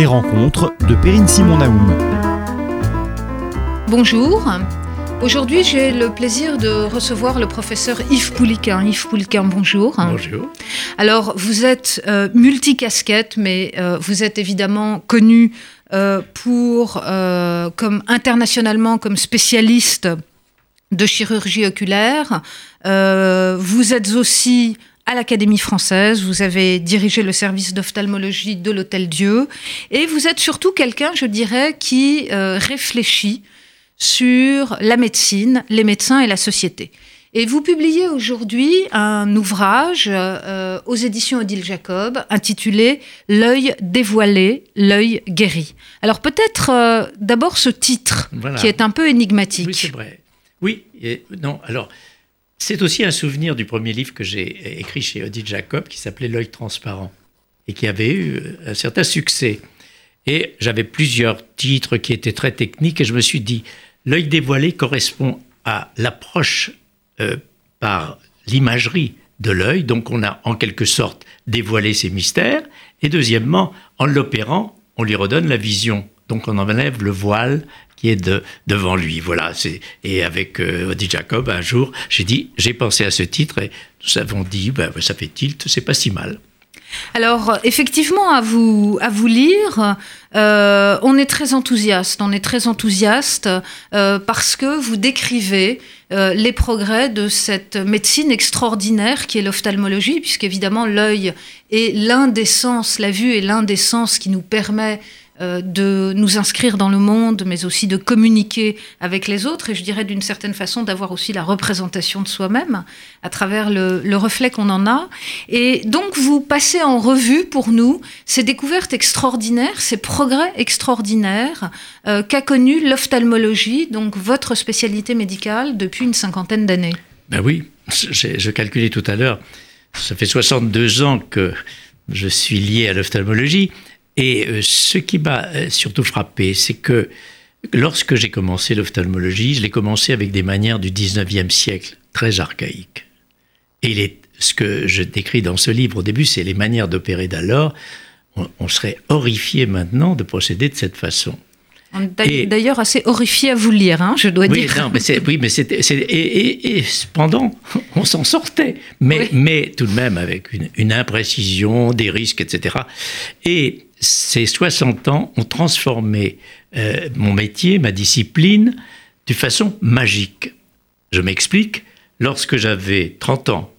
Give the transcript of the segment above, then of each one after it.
Les rencontres de Perrine Simon Naoum. Bonjour. Aujourd'hui, j'ai le plaisir de recevoir le professeur Yves Pouliquin. Yves Pouliquin, bonjour. Bonjour. Alors, vous êtes euh, multicasquette, mais euh, vous êtes évidemment connu euh, pour, euh, comme internationalement, comme spécialiste de chirurgie oculaire. Euh, vous êtes aussi à l'Académie française, vous avez dirigé le service d'ophtalmologie de l'Hôtel Dieu, et vous êtes surtout quelqu'un, je dirais, qui euh, réfléchit sur la médecine, les médecins et la société. Et vous publiez aujourd'hui un ouvrage euh, aux éditions Odile Jacob intitulé L'œil dévoilé, l'œil guéri. Alors peut-être euh, d'abord ce titre Voilà. qui est un peu énigmatique. Oui, c'est vrai. Oui, et, non, alors, c'est aussi un souvenir du premier livre que j'ai écrit chez Odile Jacob qui s'appelait L'œil transparent et qui avait eu euh, un certain succès. Et j'avais plusieurs titres qui étaient très techniques et je me suis dit, l'œil dévoilé correspond à l'approche euh, par l'imagerie de l'œil, donc on a en quelque sorte dévoilé ses mystères, et deuxièmement, en l'opérant, on lui redonne la vision, donc on enlève le voile qui est de, devant lui. Voilà. Et avec euh, Jacob, un jour, j'ai dit, j'ai pensé à ce titre et nous avons dit, ben, ça fait tilt, c'est pas si mal. Alors, effectivement, à vous, à vous lire, euh, on est très enthousiaste. On est très enthousiaste euh, parce que vous décrivez euh, les progrès de cette médecine extraordinaire qui est l'ophtalmologie, puisqu'évidemment, l'œil est l'un des sens, la vue est l'un des sens qui nous permet de nous inscrire dans le monde, mais aussi de communiquer avec les autres, et je dirais d'une certaine façon d'avoir aussi la représentation de soi-même à travers le, le reflet qu'on en a. Et donc vous passez en revue pour nous ces découvertes extraordinaires, ces progrès extraordinaires euh, qu'a connu l'ophtalmologie, donc votre spécialité médicale, depuis une cinquantaine d'années. Ben oui, j'ai- je calculais tout à l'heure, ça fait 62 ans que je suis lié à l'ophtalmologie. Et euh, ce qui m'a euh, surtout frappé, c'est que lorsque j'ai commencé l'ophtalmologie, je l'ai commencé avec des manières du 19e siècle, très archaïques. Et les- ce que je décris dans ce livre au début, c'est les manières d'opérer d'alors. On, on serait horrifié maintenant de procéder de cette façon. D'ailleurs assez horrifié à vous lire, hein, je dois Oui, dire. non, mais oui, mais c'est- et, et- et cependant, on s'en sortait, mais, Oui. mais tout de même avec une, une imprécision, des risques, etc. Et ces 60 ans ont transformé euh, mon métier, ma discipline, de façon magique. Je m'explique, lorsque j'avais 30 ans,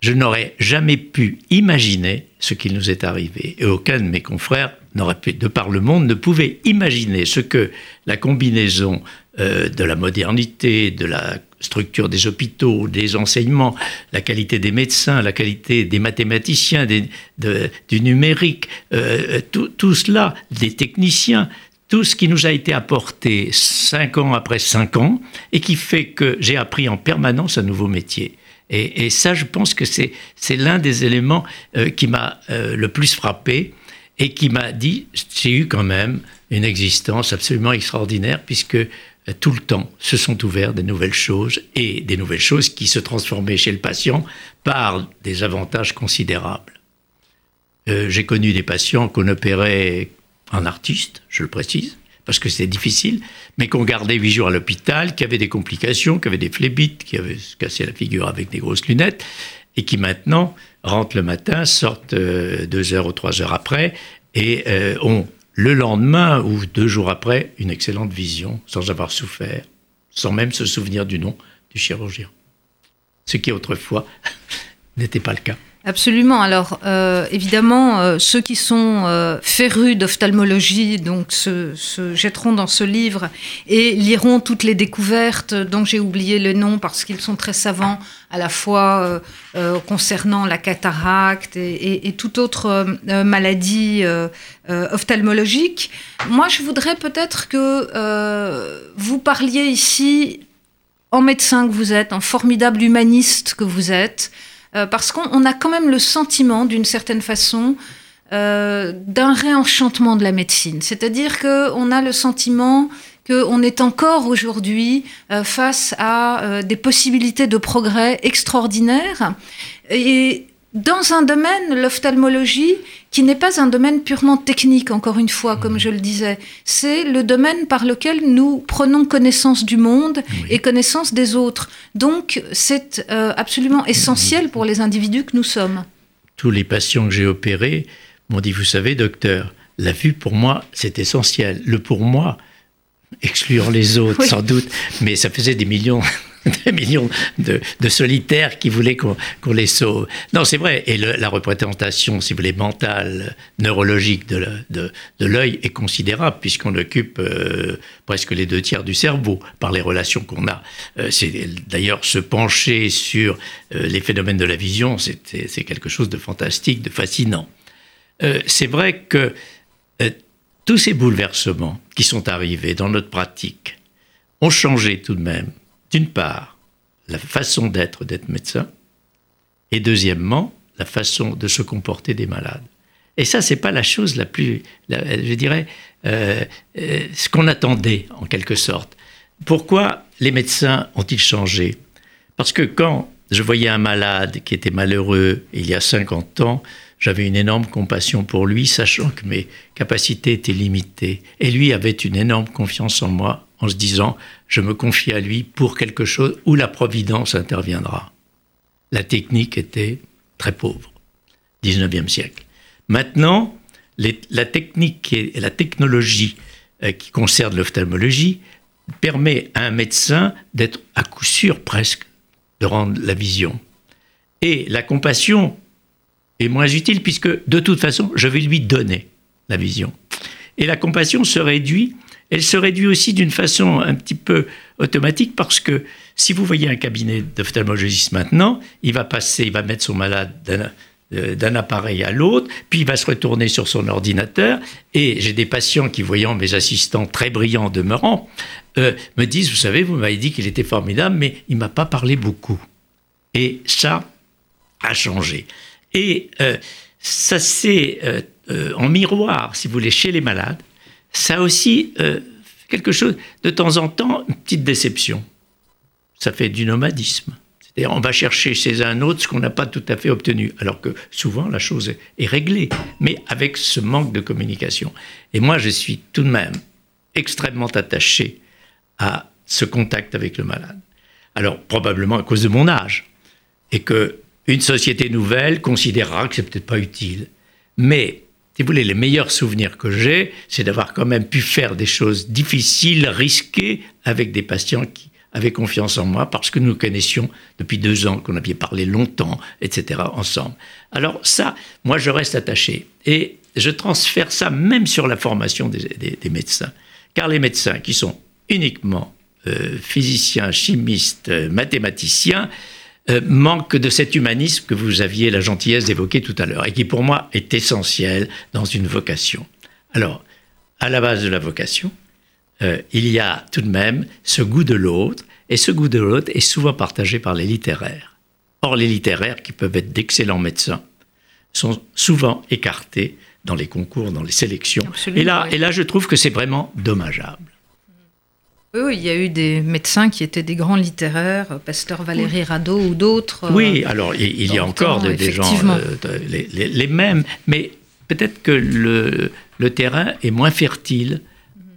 je n'aurais jamais pu imaginer ce qui nous est arrivé. Et aucun de mes confrères n'aurait pu, de par le monde, ne pouvait imaginer ce que la combinaison euh, de la modernité, de la structure des hôpitaux, des enseignements, la qualité des médecins, la qualité des mathématiciens, du numérique, euh, tout, tout cela, des techniciens, tout ce qui nous a été apporté cinq ans après cinq ans et qui fait que j'ai appris en permanence un nouveau métier. Et, ça, je pense que c'est l'un des éléments euh, qui m'a euh, le plus frappé et qui m'a dit j'ai eu quand même une existence absolument extraordinaire puisque euh, tout le temps se sont ouvertes des nouvelles choses et des nouvelles choses qui se transformaient chez le patient par des avantages considérables. Euh, j'ai connu des patients qu'on opérait en artiste, je le précise, parce que c'est difficile, mais qu'on gardait huit jours à l'hôpital, qui avaient des complications, qui avaient des phlébites, qui avaient cassé la figure avec des grosses lunettes, et qui maintenant rentrent le matin, sortent euh, deux heures ou trois heures après, et euh, ont le lendemain ou deux jours après une excellente vision, sans avoir souffert, sans même se souvenir du nom du chirurgien. Ce qui autrefois n'était pas le cas. Absolument. Alors, euh, évidemment, euh, ceux qui sont euh, férus d'ophtalmologie donc se, se jetteront dans ce livre et liront toutes les découvertes dont j'ai oublié le nom parce qu'ils sont très savants à la fois euh, euh, concernant la cataracte et, et, et toute autre euh, maladie ophtalmologique. Moi, je voudrais peut-être que vous parliez ici en médecin que vous êtes, en formidable humaniste que vous êtes, euh, parce qu'on on a quand même le sentiment, d'une certaine façon, euh, d'un réenchantement de la médecine. C'est-à-dire qu'on a le sentiment qu'on est encore aujourd'hui euh, face à des possibilités de progrès extraordinaires. Dans un domaine, l'ophtalmologie, qui n'est pas un domaine purement technique, encore une fois, comme je le disais. C'est le domaine par lequel nous prenons connaissance du monde et connaissance des autres. Donc, c'est euh, absolument essentiel pour les individus que nous sommes. Tous les patients que j'ai opérés m'ont dit, vous savez, docteur, la vue pour moi, c'est essentiel. Le pour moi, exclure les autres, sans doute, mais ça faisait des millions des millions de, solitaires qui voulaient qu'on les sauve. Non, c'est vrai. Et la représentation, si vous voulez, mentale, neurologique de l'œil est considérable, puisqu'on occupe euh, presque les deux tiers du cerveau par les relations qu'on a. Euh, c'est d'ailleurs se pencher sur euh, les phénomènes de la vision, c'est quelque chose de fantastique, de fascinant. c'est vrai que tous ces bouleversements qui sont arrivés dans notre pratique ont changé tout de même d'une part, la façon d'être d'être médecin, et deuxièmement, la façon de se comporter des malades. Et ça, c'est pas la chose la plus, je dirais, euh, euh, ce qu'on attendait en quelque sorte. Pourquoi les médecins ont-ils changé? Parce que quand je voyais un malade qui était malheureux il y a 50 ans, j'avais une énorme compassion pour lui, sachant que mes capacités étaient limitées. Et lui avait une énorme confiance en moi, en se disant, je me confie à lui pour quelque chose où la providence interviendra. La technique était très pauvre, 19e siècle. Maintenant, la technique et la technologie euh, qui concerne l'ophtalmologie permet à un médecin d'être à coup sûr presque de rendre la vision. Et la compassion est moins utile puisque de toute façon, je vais lui donner la vision. Et la compassion se réduit, elle se réduit aussi d'une façon un petit peu automatique parce que si vous voyez un cabinet d'ophtalmologiste maintenant, il va passer, il va mettre son malade d'un euh, appareil à l'autre, puis il va se retourner sur son ordinateur. Et j'ai des patients qui, voyant mes assistants très brillants demeurant, euh, me disent, vous savez, vous m'avez dit qu'il était formidable, mais il m'a pas parlé beaucoup. Et ça a changé. Et euh, ça c'est en miroir, si vous voulez, chez les malades. Ça aussi quelque chose, de temps en temps, une petite déception. Ça fait du nomadisme. C'est-à-dire, on va chercher chez un autre ce qu'on n'a pas tout à fait obtenu, alors que souvent la chose est réglée, mais avec ce manque de communication. Et moi, je suis tout de même extrêmement attaché à ce contact avec le malade. Alors, probablement à cause de mon âge, et que une société nouvelle considérera que c'est peut-être pas utile. Mais, si vous voulez, les meilleurs souvenirs que j'ai, c'est d'avoir quand même pu faire des choses difficiles, risquées, avec des patients qui avaient confiance en moi, parce que nous connaissions depuis deux ans, qu'on avait parlé longtemps, etc., ensemble. Alors ça, moi, je reste attaché. Et je transfère ça même sur la formation des, médecins. Car les médecins qui sont uniquement euh, physiciens, chimistes, euh, mathématiciens, euh, manque de cet humanisme que vous aviez la gentillesse d'évoquer tout à l'heure et qui pour moi est essentiel dans une vocation. Alors, à la base de la vocation, euh, il y a tout de même ce goût de l'autre et ce goût de l'autre est souvent partagé par les littéraires. Or, les littéraires, qui peuvent être d'excellents médecins, sont souvent écartés dans les concours, dans les sélections. et là, et là, je trouve que c'est vraiment dommageable. Oui, il y a eu des médecins qui étaient des grands littéraires, Pasteur Valérie Radeau ou d'autres. Oui, euh, alors il, y a encore des gens, euh, les, mêmes, mais peut-être que le, le, terrain est moins fertile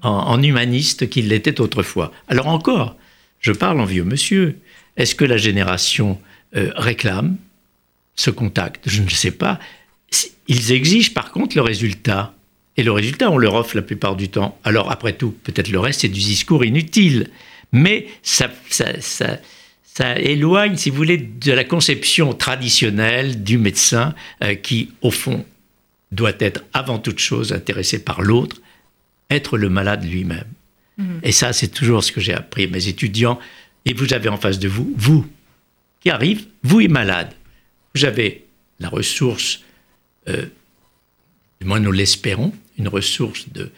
en, humaniste qu'il l'était autrefois. Alors encore, je parle en vieux monsieur, est-ce que la génération euh, réclame ce contact? Je ne sais pas. Ils exigent par contre le résultat. Et le résultat, on leur offre la plupart du temps. Alors après tout, peut-être le reste, c'est du discours inutile. Mais ça, ça, éloigne, si vous voulez, de la conception traditionnelle du médecin euh, qui, au fond, doit être avant toute chose intéressé par l'autre, être le malade lui-même. Mhm. Et ça, c'est toujours ce que j'ai appris à mes étudiants. Et vous avez en face de vous, vous, qui arrive, vous êtes malade. Vous avez la ressource, euh, du moins nous l'espérons, une ressource de,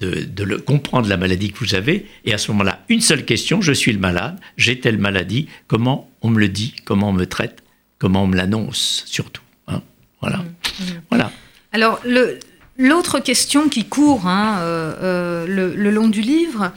de, le, comprendre la maladie que vous avez. Et à ce moment-là, une seule question, je suis le malade, j'ai telle maladie, comment on me le dit, comment on me traite, comment on me l'annonce surtout. Hein voilà. Mmh, mmh. voilà. Alors, l'autre question qui court hein, euh, euh, le, long du livre,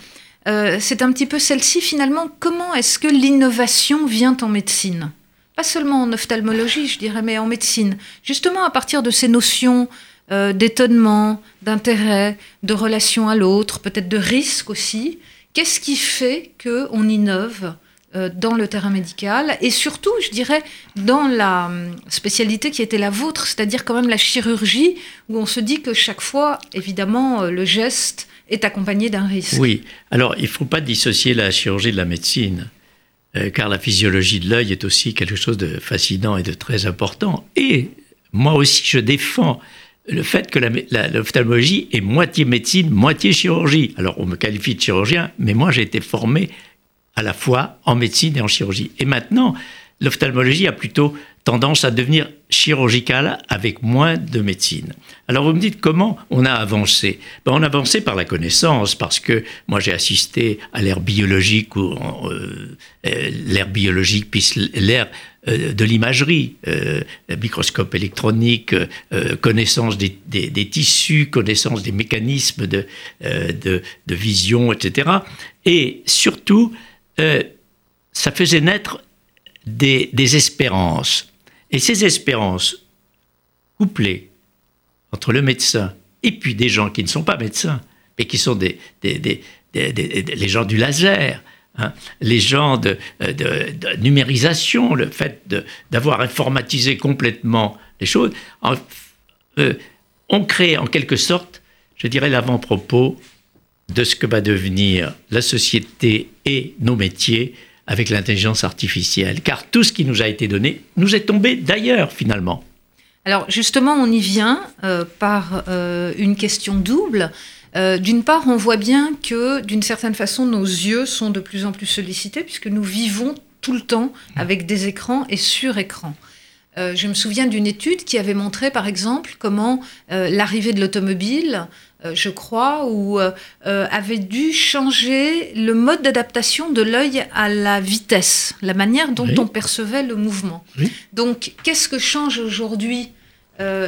euh, c'est un petit peu celle-ci finalement. Comment est-ce que l'innovation vient en médecine? Pas seulement en ophtalmologie, je dirais, mais en médecine. Justement, à partir de ces notions euh, d'étonnement, d'intérêt, de relation à l'autre, peut-être de risque aussi, qu'est-ce qui fait qu'on innove euh, dans le terrain médical et surtout, je dirais, dans la hum, spécialité qui était la vôtre, c'est-à-dire quand même la chirurgie, où on se dit que chaque fois, évidemment, euh, le geste est accompagné d'un risque. Oui, alors il ne faut pas dissocier la chirurgie de la médecine, car la physiologie de l'œil est aussi quelque chose de fascinant et de très important. Et moi aussi, je défends le fait que l'ophtalmologie est moitié médecine, moitié chirurgie. Alors on me qualifie de chirurgien, mais moi j'ai été formé à la fois en médecine et en chirurgie. Et maintenant, l'ophtalmologie a plutôt tendance à devenir chirurgicale avec moins de médecine. Alors vous me dites comment on a avancé? Ben, On a avancé par la connaissance, parce que moi j'ai assisté à l'ère biologique, ou euh, euh, l'ère biologique, puis l'ère de l'imagerie, microscope électronique, connaissance des, tissus, connaissance des mécanismes de, vision, etc. Et surtout, euh, ça faisait naître des, espérances. Et ces espérances, couplées entre le médecin et puis des gens qui ne sont pas médecins, mais qui sont des, les gens du laser, hein, les gens de, numérisation, le fait d'avoir informatisé complètement les choses, euh, ont créé en quelque sorte, je dirais, l'avant-propos de ce que va devenir la société et nos métiers avec l'intelligence artificielle. Car tout ce qui nous a été donné nous est tombé d'ailleurs finalement. Alors justement, on y vient euh, par euh, une question double. Euh, d'une part, on voit bien que d'une certaine façon, nos yeux sont de plus en plus sollicités puisque nous vivons tout le temps avec des écrans et sur écran. je me souviens d'une étude qui avait montré, par exemple, comment l'arrivée de l'automobile euh, je crois, ou euh, euh, avait dû changer le mode d'adaptation de l'œil à la vitesse, la manière dont on percevait le mouvement. Donc, qu'est-ce que change aujourd'hui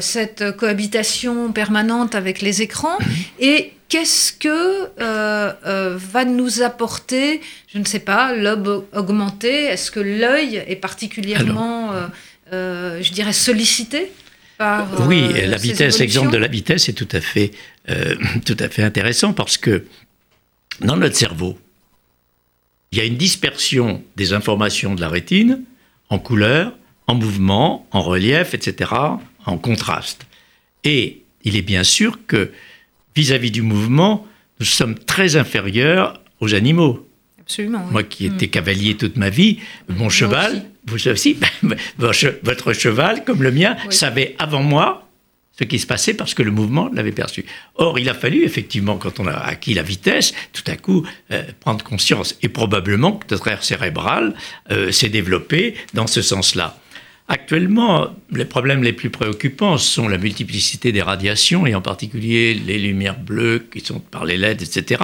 cette cohabitation permanente avec les écrans et qu'est-ce que va nous apporter, je ne sais pas, l'aube augmenté Est-ce que l'œil est particulièrement, je dirais, sollicité oui, la vitesse, l'exemple de la vitesse est tout à fait euh, tout à fait intéressant parce que dans notre cerveau, il y a une dispersion des informations de la rétine en couleur, en mouvement, en relief, etc., en contraste. Et il est bien sûr que vis-à-vis du mouvement, nous sommes très inférieurs aux animaux. Absolument. Moi qui étais mm. cavalier toute ma vie, mon cheval, vous aussi, votre cheval, comme le mien, savait avant moi ce qui se passait parce que le mouvement l'avait perçu. Or, il a fallu effectivement, quand on a acquis la vitesse, tout à coup euh, prendre conscience. Et probablement que notre aire cérébrale euh, s'est développée dans ce sens-là. Actuellement, les problèmes les plus préoccupants sont la multiplicité des radiations et en particulier les lumières bleues qui sont par les LED, etc.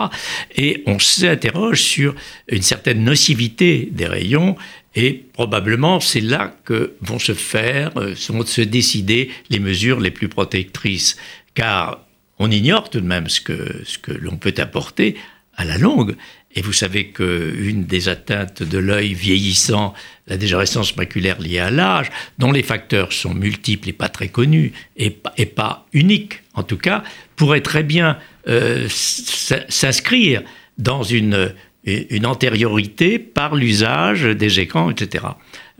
Et on s'interroge sur une certaine nocivité des rayons et probablement, c'est là que vont se faire, euh, vont se décider les mesures les plus protectrices. Car on ignore tout de même ce que, ce que l'on peut apporter à la longue. Et vous savez qu'une des atteintes de l'œil vieillissant, la dégénérescence maculaire liée à l'âge, dont les facteurs sont multiples et pas très connus, et, pas uniques en tout cas, pourrait très bien euh, s'inscrire dans une une antériorité par l'usage des écrans, etc.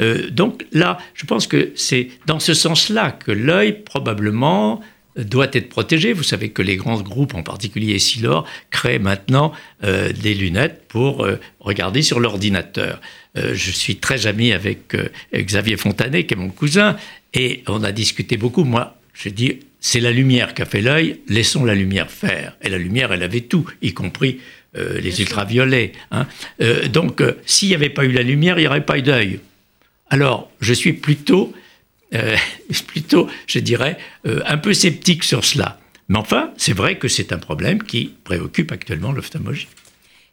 Euh, donc là, je pense que c'est dans ce sens-là que l'œil, probablement, doit être protégé. Vous savez que les grands groupes, en particulier Essilor, créent maintenant euh, des lunettes pour euh, regarder sur l'ordinateur. je suis très ami avec Xavier Fontanet, qui est mon cousin, et on a discuté beaucoup. Moi, je dis, c'est la lumière qui a fait l'œil, laissons la lumière faire. Et la lumière, elle avait tout, y compris euh, les ultraviolets. Hein. Euh, donc, euh, s'il n'y avait pas eu la lumière, il n'y aurait pas eu d'œil. Alors, je suis plutôt, plutôt je dirais, un peu sceptique sur cela. Mais enfin, c'est vrai que c'est un problème qui préoccupe actuellement l'ophtalmologie.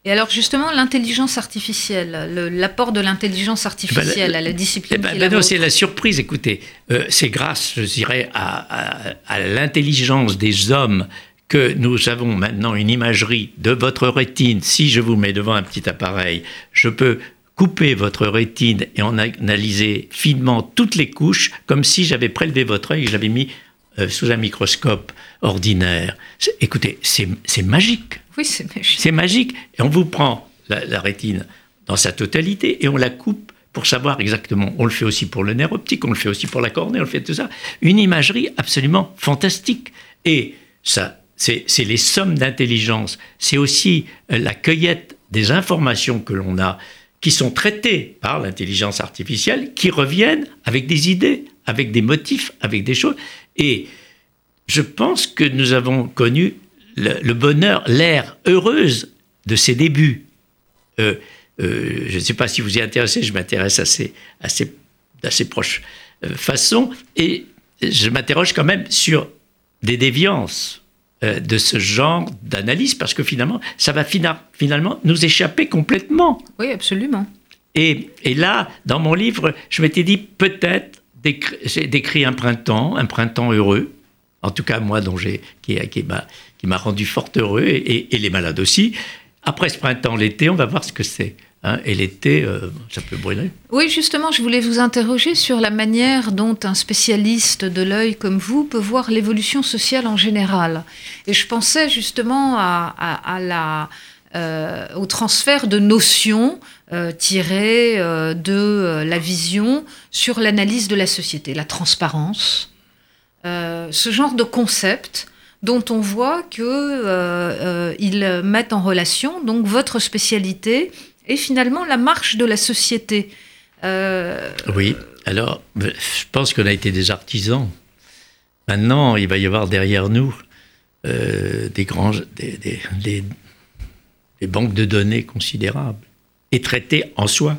Et alors justement, l'intelligence artificielle, l'apport de l'intelligence artificielle eh ben, à la discipline. Eh ben, c'est la surprise. Écoutez, c'est grâce, je dirais, à, à l'intelligence des hommes que nous avons maintenant une imagerie de votre rétine. Si je vous mets devant un petit appareil, je peux couper votre rétine et en analyser finement toutes les couches, comme si j'avais prélevé votre œil et j'avais mis euh, sous un microscope ordinaire. Écoutez, c'est magique. Oui, c'est magique. C'est magique. Et on vous prend la, rétine dans sa totalité et on la coupe pour savoir exactement. On le fait aussi pour le nerf optique, on le fait aussi pour la cornée, on le fait tout ça. Une imagerie absolument fantastique. Et ça, c'est les sommes d'intelligence. C'est aussi euh, la cueillette des informations que l'on a qui sont traitées par l'intelligence artificielle, qui reviennent avec des idées, avec des motifs, avec des choses. Et je pense que nous avons connu le, bonheur, l'ère heureuse de ses débuts. Euh, euh, je ne sais pas si vous y intéressez, je m'intéresse à ces, assez proches euh, façons, et je m'interroge quand même sur des déviances de ce genre d'analyse, parce que finalement, ça va finalement nous échapper complètement. Oui, absolument. Et, et là, dans mon livre, je m'étais dit, peut-être j'ai décrit un printemps, un printemps heureux, en tout cas moi dont j'ai, qui, qui m'a rendu fort heureux, et, les malades aussi. Après ce printemps, l'été, on va voir ce que c'est. Hein. et l'été, euh, ça peut brûler. Oui, justement, je voulais vous interroger sur la manière dont un spécialiste de l'œil comme vous peut voir l'évolution sociale en général. Et je pensais justement euh, au transfert de notions euh, tiré euh, de la vision sur l'analyse de la société, la transparence, ce genre de concept dont on voit qu'ils mettent en relation donc votre spécialité et finalement la marche de la société. oui, alors je pense qu'on a été des artisans. Maintenant, il va y avoir derrière nous des, grands, des banques de données considérables est traité en soi,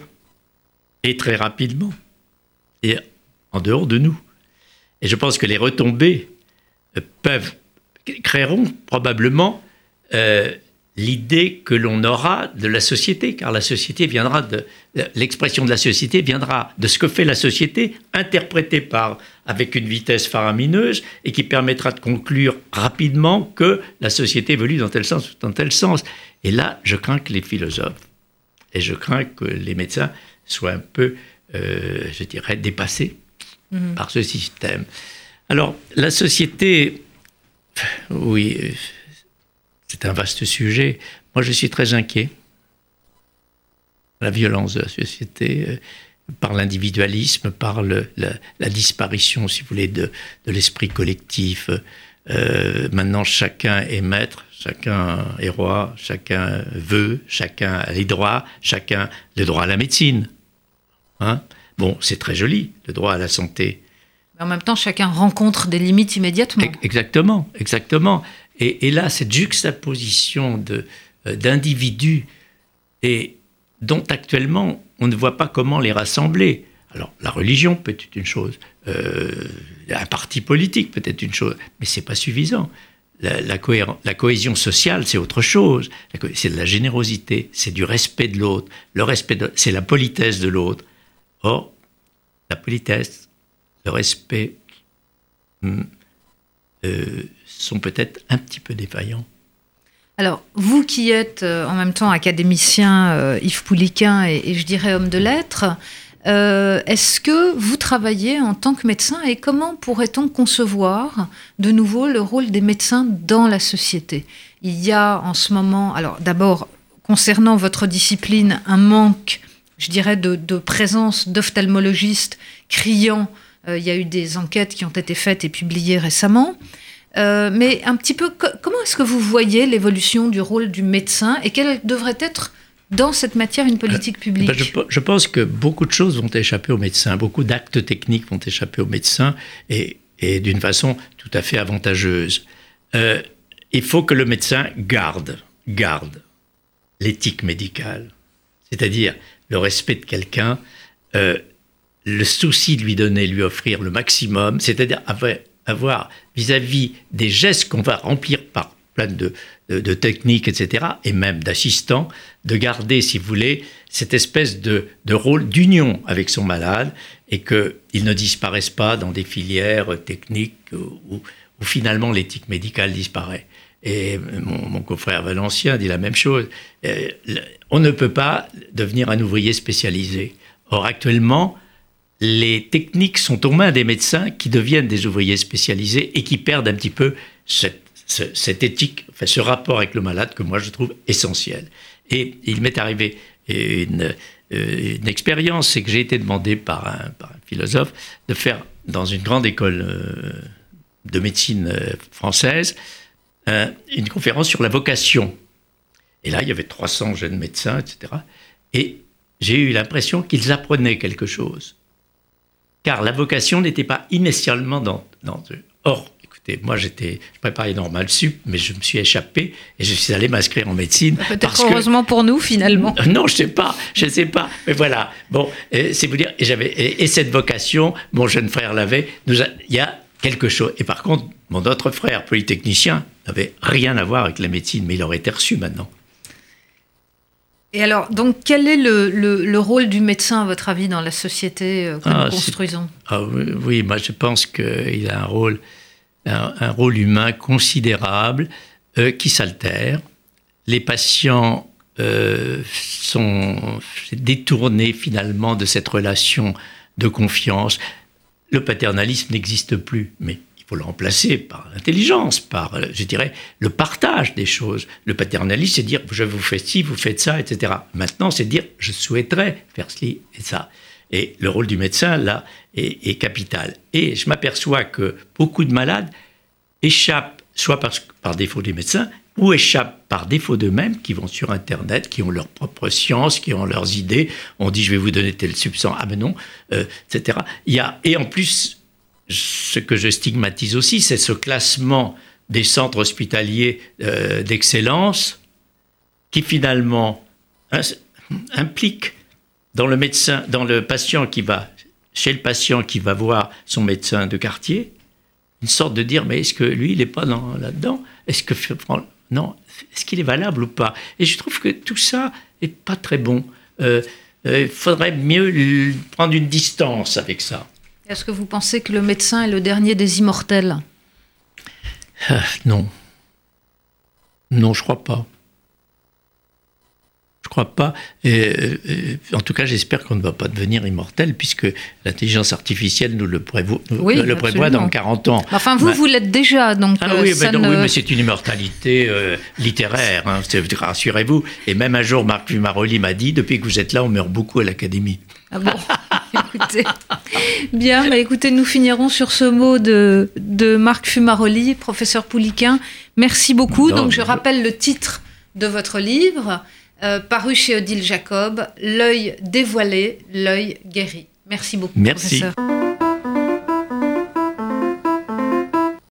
et très rapidement, et en dehors de nous. Et je pense que les retombées euh, peuvent, créeront probablement euh, l'idée que l'on aura de la société, car la société viendra de l'expression de la société viendra de ce que fait la société, interprétée par avec une vitesse faramineuse et qui permettra de conclure rapidement que la société évolue dans tel sens ou dans tel sens. Et là, je crains que les philosophes et je crains que les médecins soient un peu, euh, je dirais, dépassés mhm. par ce système. Alors, la société, oui, c'est un vaste sujet. Moi, je suis très inquiet. La violence de la société, euh, par l'individualisme, par la, disparition, si vous voulez, de, l'esprit collectif. Euh, maintenant, chacun est maître, Chacun est roi, chacun veut, chacun a les droits, chacun le droit à la médecine. Hein? Bon, c'est très joli, le droit à la santé. Mais en même temps, chacun rencontre des limites immédiatement. Exactement, exactement. Et, là, cette juxtaposition euh, d'individus et dont actuellement on ne voit pas comment les rassembler. Alors, la religion peut être une chose, euh, un parti politique peut être une chose, mais c'est pas suffisant la, cohésion sociale, c'est autre chose. C'est de la générosité, c'est du respect de l'autre. Le respect, c'est la politesse de l'autre. Or, la politesse, le respect hmm, euh, sont peut-être un petit peu défaillants. Alors, vous qui êtes euh, en même temps académicien, euh, Yves Pouliquin, et, je dirais homme de lettres, euh, est-ce que vous travaillez en tant que médecin et comment pourrait-on concevoir de nouveau le rôle des médecins dans la société? Il y a en ce moment, alors d'abord, concernant votre discipline, un manque, je dirais, de, présence d'ophtalmologistes criants. Euh, il y a eu des enquêtes qui ont été faites et publiées récemment. Euh, mais un petit peu, comment est-ce que vous voyez l'évolution du rôle du médecin et quelle devrait être dans cette matière une politique euh, publique? ben, je, pense que beaucoup de choses vont échapper aux médecins, beaucoup d'actes techniques vont échapper aux médecins et, d'une façon tout à fait avantageuse. Euh, il faut que le médecin garde, garde l'éthique médicale, c'est-à-dire le respect de quelqu'un, euh, le souci de lui donner, lui offrir le maximum, c'est-à-dire avoir vis-à-vis des gestes qu'on va remplir par plein de, de, techniques, etc., et même d'assistants, de garder, si vous voulez, cette espèce de, de rôle d'union avec son malade et qu'il ne disparaisse pas dans des filières techniques où, où finalement l'éthique médicale disparaît. et mon, confrère valencien dit la même chose. Euh, on ne peut pas devenir un ouvrier spécialisé. Or, actuellement, les techniques sont aux mains des médecins qui deviennent des ouvriers spécialisés et qui perdent un petit peu cette, éthique, enfin, ce rapport avec le malade que moi je trouve essentiel. Et il m'est arrivé une, euh, une expérience, c'est que j'ai été demandé par un, par un, philosophe de faire dans une grande école euh, de médecine euh, française une conférence sur la vocation. Et là, il y avait 300 jeunes médecins, etc. Et j'ai eu l'impression qu'ils apprenaient quelque chose. Car la vocation n'était pas initialement dans, dans eux. Or, moi, j'étais, je préparais normal sup, mais je me suis échappé et je suis allé m'inscrire en médecine. Peut-être heureusement pour nous, finalement. Non, je sais pas, je sais pas. Mais voilà. Bon, c'est vous dire, et j'avais, et, cette vocation, mon jeune frère l'avait. il y a quelque chose. Et par contre, mon autre frère, polytechnicien, n'avait rien à voir avec la médecine, mais il aurait été reçu maintenant. Et alors, donc, quel est le, le, rôle du médecin, à votre avis, dans la société euh, que nous ah, construisons? Ah, oui, oui, moi je pense qu'il a un rôle un, rôle humain considérable euh, qui s'altère. Les patients euh, sont détournés finalement de cette relation de confiance. Le paternalisme n'existe plus, mais faut le remplacer par l'intelligence, par, euh, je dirais, le partage des choses. Le paternalisme, c'est dire je vous fais ci, vous faites ça, etc. Maintenant, c'est dire je souhaiterais faire ci et ça. Et le rôle du médecin, là, est, capital. Et je m'aperçois que beaucoup de malades échappent, soit par, défaut des médecins, ou échappent par défaut d'eux-mêmes, qui vont sur Internet, qui ont leur propre science, qui ont leurs idées. On dit, je vais vous donner telle substance, ah ben non, euh, etc. Il y a, et en plus, ce que je stigmatise aussi, c'est ce classement des centres hospitaliers euh, d'excellence, qui finalement implique dans le médecin, dans le patient qui va chez le patient qui va voir son médecin de quartier, une sorte de dire mais est-ce que lui il n'est pas là-dedans? Est-ce que non Est-ce qu'il est valable ou pas? Et je trouve que tout ça est pas très bon. Euh, euh, il faudrait mieux prendre une distance avec ça. Est-ce que vous pensez que le médecin est le dernier des immortels? Ah, Non. Non, je crois pas crois pas. Et, en tout cas, j'espère qu'on ne va pas devenir immortel, puisque l'intelligence artificielle nous le, prévoit, le prévoit dans 40 ans. Enfin, vous, vous l'êtes déjà. Donc, ah oui, euh, mais, oui, mais c'est une immortalité euh, littéraire, hein, rassurez-vous. Et même un jour, Marc Fumaroli m'a dit, depuis que vous êtes là, on meurt beaucoup à l'Académie. Ah bon écoutez. Bien, bah écoutez, nous finirons sur ce mot de, de Marc Fumaroli, professeur Pouliquin. Merci beaucoup. Donc, je rappelle le titre de votre livre. Euh, paru chez Odile Jacob, L'œil dévoilé, l'œil guéri. Merci beaucoup, Merci. professeur.